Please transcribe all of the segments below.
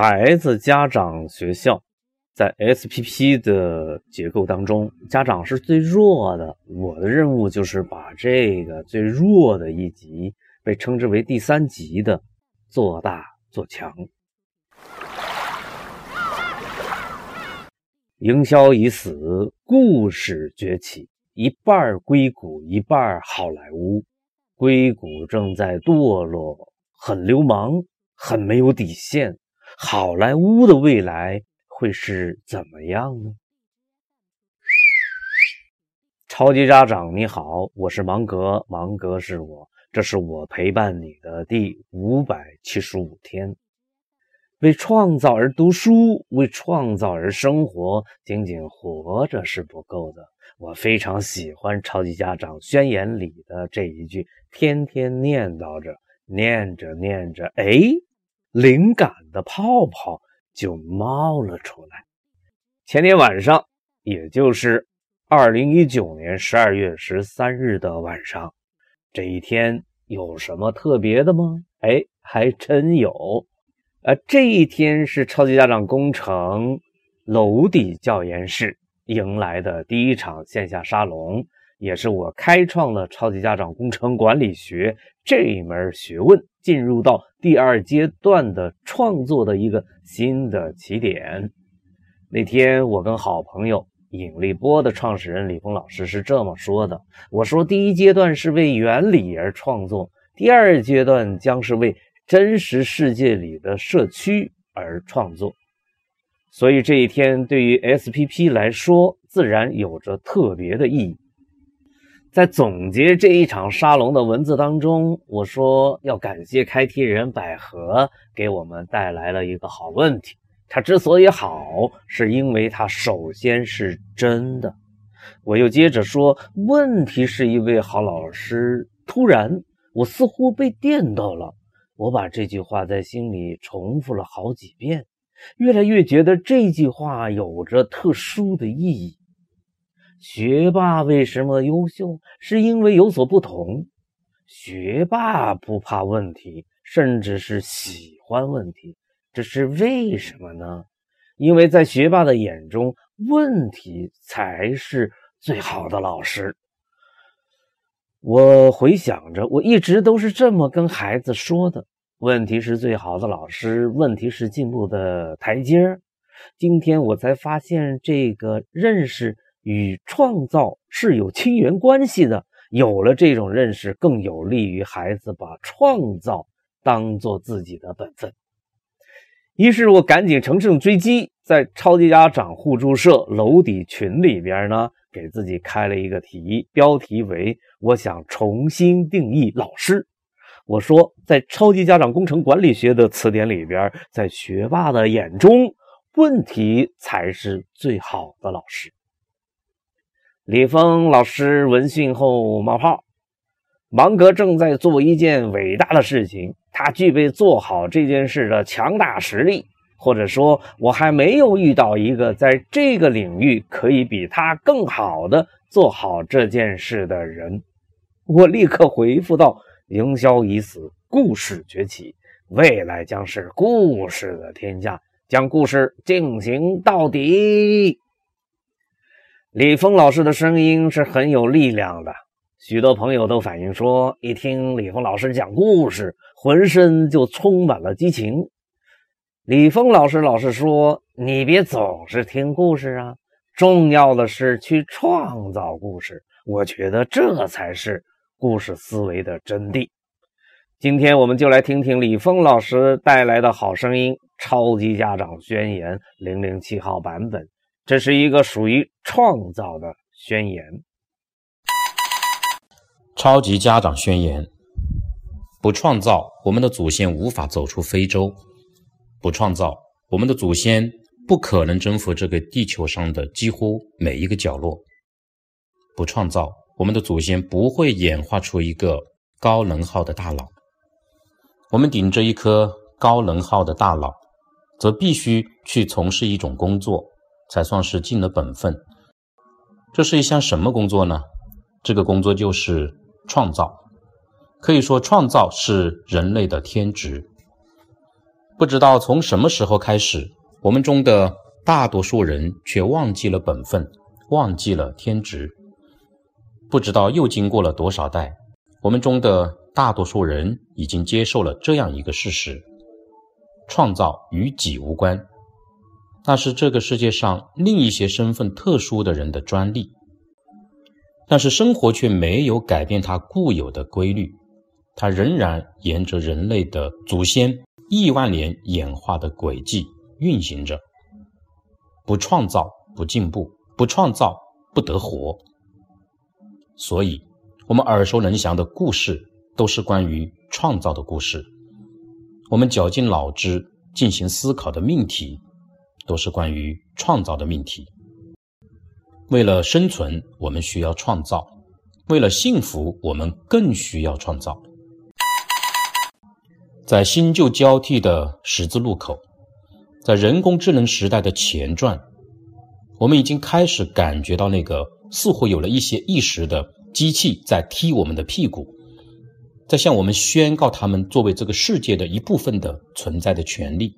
孩子、家长、学校，在 SPP 的结构当中，家长是最弱的。我的任务就是把这个最弱的一级，被称之为第三级的，做大做强。营销已死，故事崛起，一半硅谷，一半好莱坞。硅谷正在堕落，很流氓，很没有底线。好莱坞的未来会是怎么样呢？超级家长你好，我是芒格，芒格是我，这是我陪伴你的第五百七十五天。为创造而读书，为创造而生活，仅仅活着是不够的。我非常喜欢《超级家长宣言》里的这一句，天天念叨着，念着念着，哎。灵感的泡泡就冒了出来。前天晚上，也就是二零一九年十二月十三日的晚上，这一天有什么特别的吗？哎，还真有。呃，这一天是超级家长工程楼底教研室迎来的第一场线下沙龙。也是我开创了超级家长工程管理学这一门学问，进入到第二阶段的创作的一个新的起点。那天我跟好朋友引力波的创始人李峰老师是这么说的：“我说第一阶段是为原理而创作，第二阶段将是为真实世界里的社区而创作。所以这一天对于 SPP 来说，自然有着特别的意义。”在总结这一场沙龙的文字当中，我说要感谢开题人百合给我们带来了一个好问题。它之所以好，是因为它首先是真的。我又接着说，问题是一位好老师。突然，我似乎被电到了。我把这句话在心里重复了好几遍，越来越觉得这句话有着特殊的意义。学霸为什么优秀？是因为有所不同。学霸不怕问题，甚至是喜欢问题，这是为什么呢？因为在学霸的眼中，问题才是最好的老师。我回想着，我一直都是这么跟孩子说的：问题是最好的老师，问题是进步的台阶今天我才发现这个认识。与创造是有亲缘关系的。有了这种认识，更有利于孩子把创造当做自己的本分。于是我赶紧乘胜追击，在超级家长互助社楼底群里边呢，给自己开了一个题，标题为“我想重新定义老师”。我说，在超级家长工程管理学的词典里边，在学霸的眼中，问题才是最好的老师。李峰老师闻讯后冒泡：“芒格正在做一件伟大的事情，他具备做好这件事的强大实力，或者说，我还没有遇到一个在这个领域可以比他更好的做好这件事的人。”我立刻回复道：“营销已死，故事崛起，未来将是故事的天下，将故事进行到底。”李峰老师的声音是很有力量的，许多朋友都反映说，一听李峰老师讲故事，浑身就充满了激情。李峰老师老是说：“你别总是听故事啊，重要的是去创造故事。”我觉得这才是故事思维的真谛。今天我们就来听听李峰老师带来的好声音《超级家长宣言》零零七号版本。这是一个属于创造的宣言。超级家长宣言：不创造，我们的祖先无法走出非洲；不创造，我们的祖先不可能征服这个地球上的几乎每一个角落；不创造，我们的祖先不会演化出一个高能耗的大脑。我们顶着一颗高能耗的大脑，则必须去从事一种工作。才算是尽了本分。这是一项什么工作呢？这个工作就是创造。可以说，创造是人类的天职。不知道从什么时候开始，我们中的大多数人却忘记了本分，忘记了天职。不知道又经过了多少代，我们中的大多数人已经接受了这样一个事实：创造与己无关，那是这个世界上另一些身份特殊的人的专利。但是生活却没有改变它固有的规律，它仍然沿着人类的祖先。亿万年演化的轨迹运行着，不创造不进步，不创造不得活。所以，我们耳熟能详的故事都是关于创造的故事；我们绞尽脑汁进行思考的命题，都是关于创造的命题。为了生存，我们需要创造；为了幸福，我们更需要创造。在新旧交替的十字路口，在人工智能时代的前传，我们已经开始感觉到那个似乎有了一些意识的机器在踢我们的屁股，在向我们宣告他们作为这个世界的一部分的存在的权利。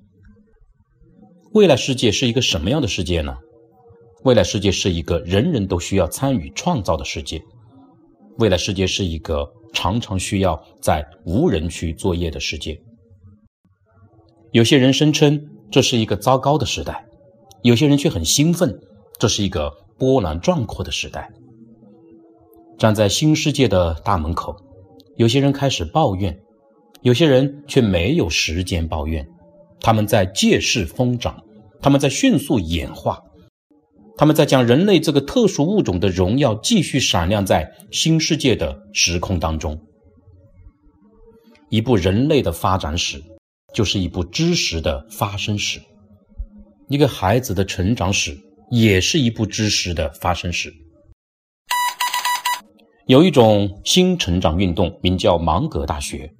未来世界是一个什么样的世界呢？未来世界是一个人人都需要参与创造的世界。未来世界是一个。常常需要在无人区作业的世界，有些人声称这是一个糟糕的时代，有些人却很兴奋，这是一个波澜壮阔的时代。站在新世界的大门口，有些人开始抱怨，有些人却没有时间抱怨，他们在借势疯长，他们在迅速演化。他们在将人类这个特殊物种的荣耀继续闪亮在新世界的时空当中。一部人类的发展史，就是一部知识的发生史；一个孩子的成长史，也是一部知识的发生史。有一种新成长运动，名叫芒格大学，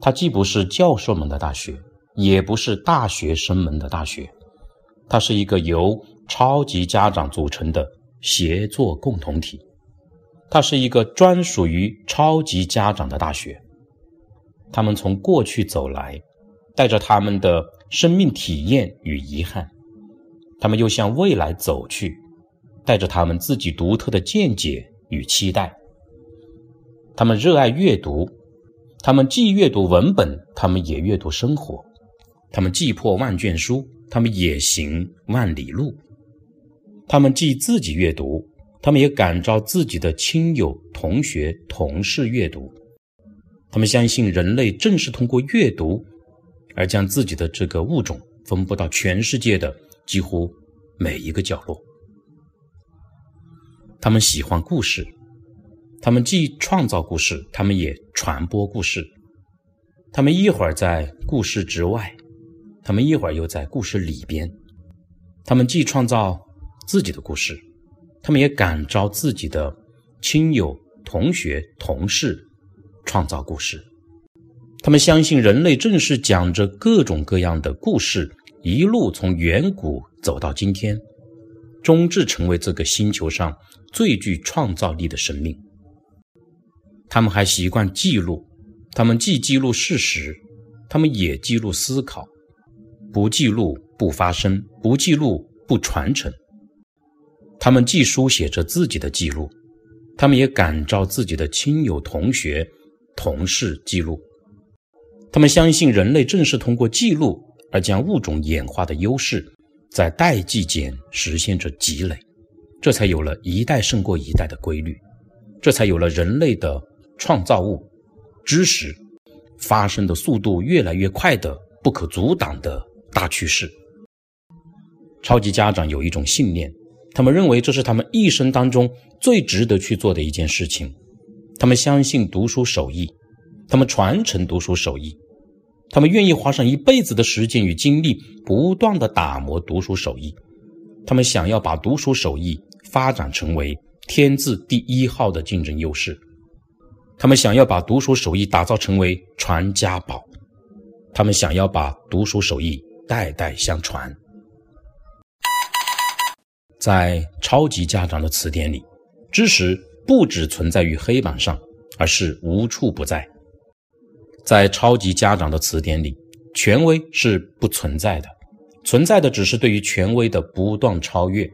它既不是教授们的大学，也不是大学生们的大学，它是一个由。超级家长组成的协作共同体，它是一个专属于超级家长的大学。他们从过去走来，带着他们的生命体验与遗憾；他们又向未来走去，带着他们自己独特的见解与期待。他们热爱阅读，他们既阅读文本，他们也阅读生活；他们既破万卷书，他们也行万里路。他们既自己阅读，他们也感召自己的亲友、同学、同事阅读。他们相信人类正是通过阅读，而将自己的这个物种分布到全世界的几乎每一个角落。他们喜欢故事，他们既创造故事，他们也传播故事。他们一会儿在故事之外，他们一会儿又在故事里边。他们既创造。自己的故事，他们也感召自己的亲友、同学、同事创造故事。他们相信人类正是讲着各种各样的故事，一路从远古走到今天，终至成为这个星球上最具创造力的生命。他们还习惯记录，他们既记录事实，他们也记录思考。不记录不发生，不记录不传承。他们既书写着自己的记录，他们也感召自己的亲友、同学、同事记录。他们相信人类正是通过记录而将物种演化的优势，在代际间实现着积累，这才有了一代胜过一代的规律，这才有了人类的创造物知识发生的速度越来越快的不可阻挡的大趋势。超级家长有一种信念。他们认为这是他们一生当中最值得去做的一件事情。他们相信读书手艺，他们传承读书手艺，他们愿意花上一辈子的时间与精力，不断的打磨读书手艺。他们想要把读书手艺发展成为天字第一号的竞争优势。他们想要把读书手艺打造成为传家宝。他们想要把读书手艺代代相传。在超级家长的词典里，知识不只存在于黑板上，而是无处不在。在超级家长的词典里，权威是不存在的，存在的只是对于权威的不断超越。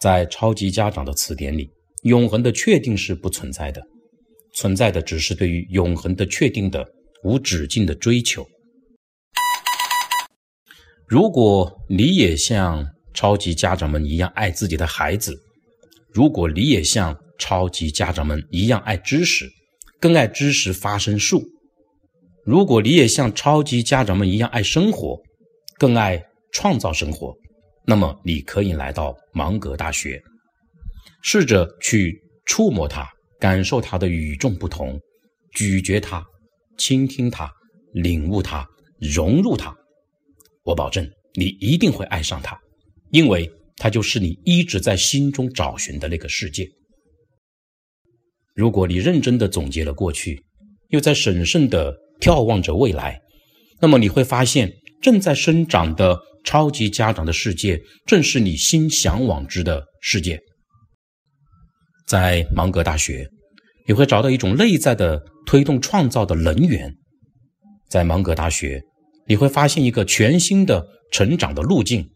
在超级家长的词典里，永恒的确定是不存在的，存在的只是对于永恒的确定的无止境的追求。如果你也像超级家长们一样爱自己的孩子，如果你也像超级家长们一样爱知识，更爱知识发生术，如果你也像超级家长们一样爱生活，更爱创造生活，那么你可以来到芒格大学，试着去触摸它，感受它的与众不同，咀嚼它，倾听它，领悟它，融入它。我保证，你一定会爱上它，因为它就是你一直在心中找寻的那个世界。如果你认真的总结了过去，又在审慎的眺望着未来，那么你会发现，正在生长的超级家长的世界，正是你心向往之的世界。在芒格大学，你会找到一种内在的推动创造的能源。在芒格大学。你会发现一个全新的成长的路径，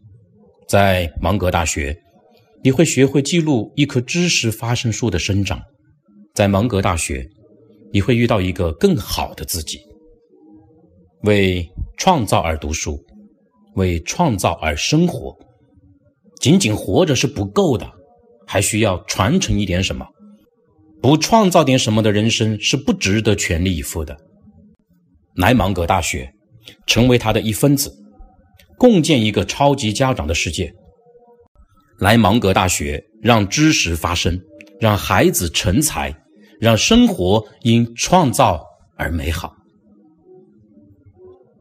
在芒格大学，你会学会记录一棵知识发生树的生长，在芒格大学，你会遇到一个更好的自己。为创造而读书，为创造而生活，仅仅活着是不够的，还需要传承一点什么。不创造点什么的人生是不值得全力以赴的。来芒格大学。成为他的一分子，共建一个超级家长的世界。来芒格大学，让知识发生，让孩子成才，让生活因创造而美好。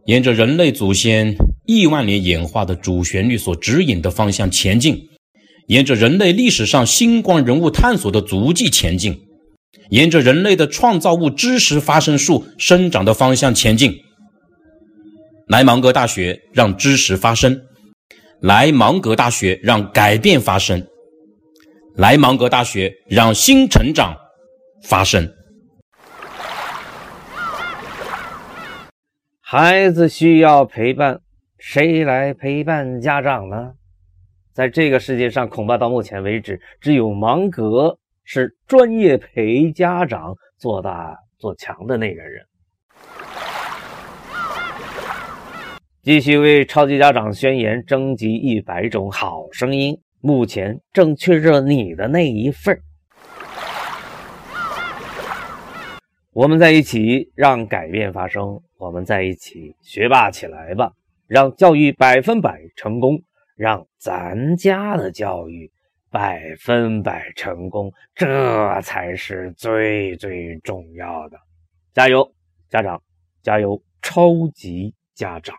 沿着人类祖先亿万年演化的主旋律所指引的方向前进，沿着人类历史上星光人物探索的足迹前进，沿着人类的创造物知识发生树生长的方向前进。来芒格大学，让知识发生；来芒格大学，让改变发生；来芒格大学，让新成长发生。孩子需要陪伴，谁来陪伴家长呢？在这个世界上，恐怕到目前为止，只有芒格是专业陪家长做大做强的那个人。继续为超级家长宣言征集一百种好声音，目前正缺着你的那一份我们在一起让改变发生，我们在一起学霸起来吧，让教育百分百成功，让咱家的教育百分百成功，这才是最最重要的。加油，家长！加油，超级家长！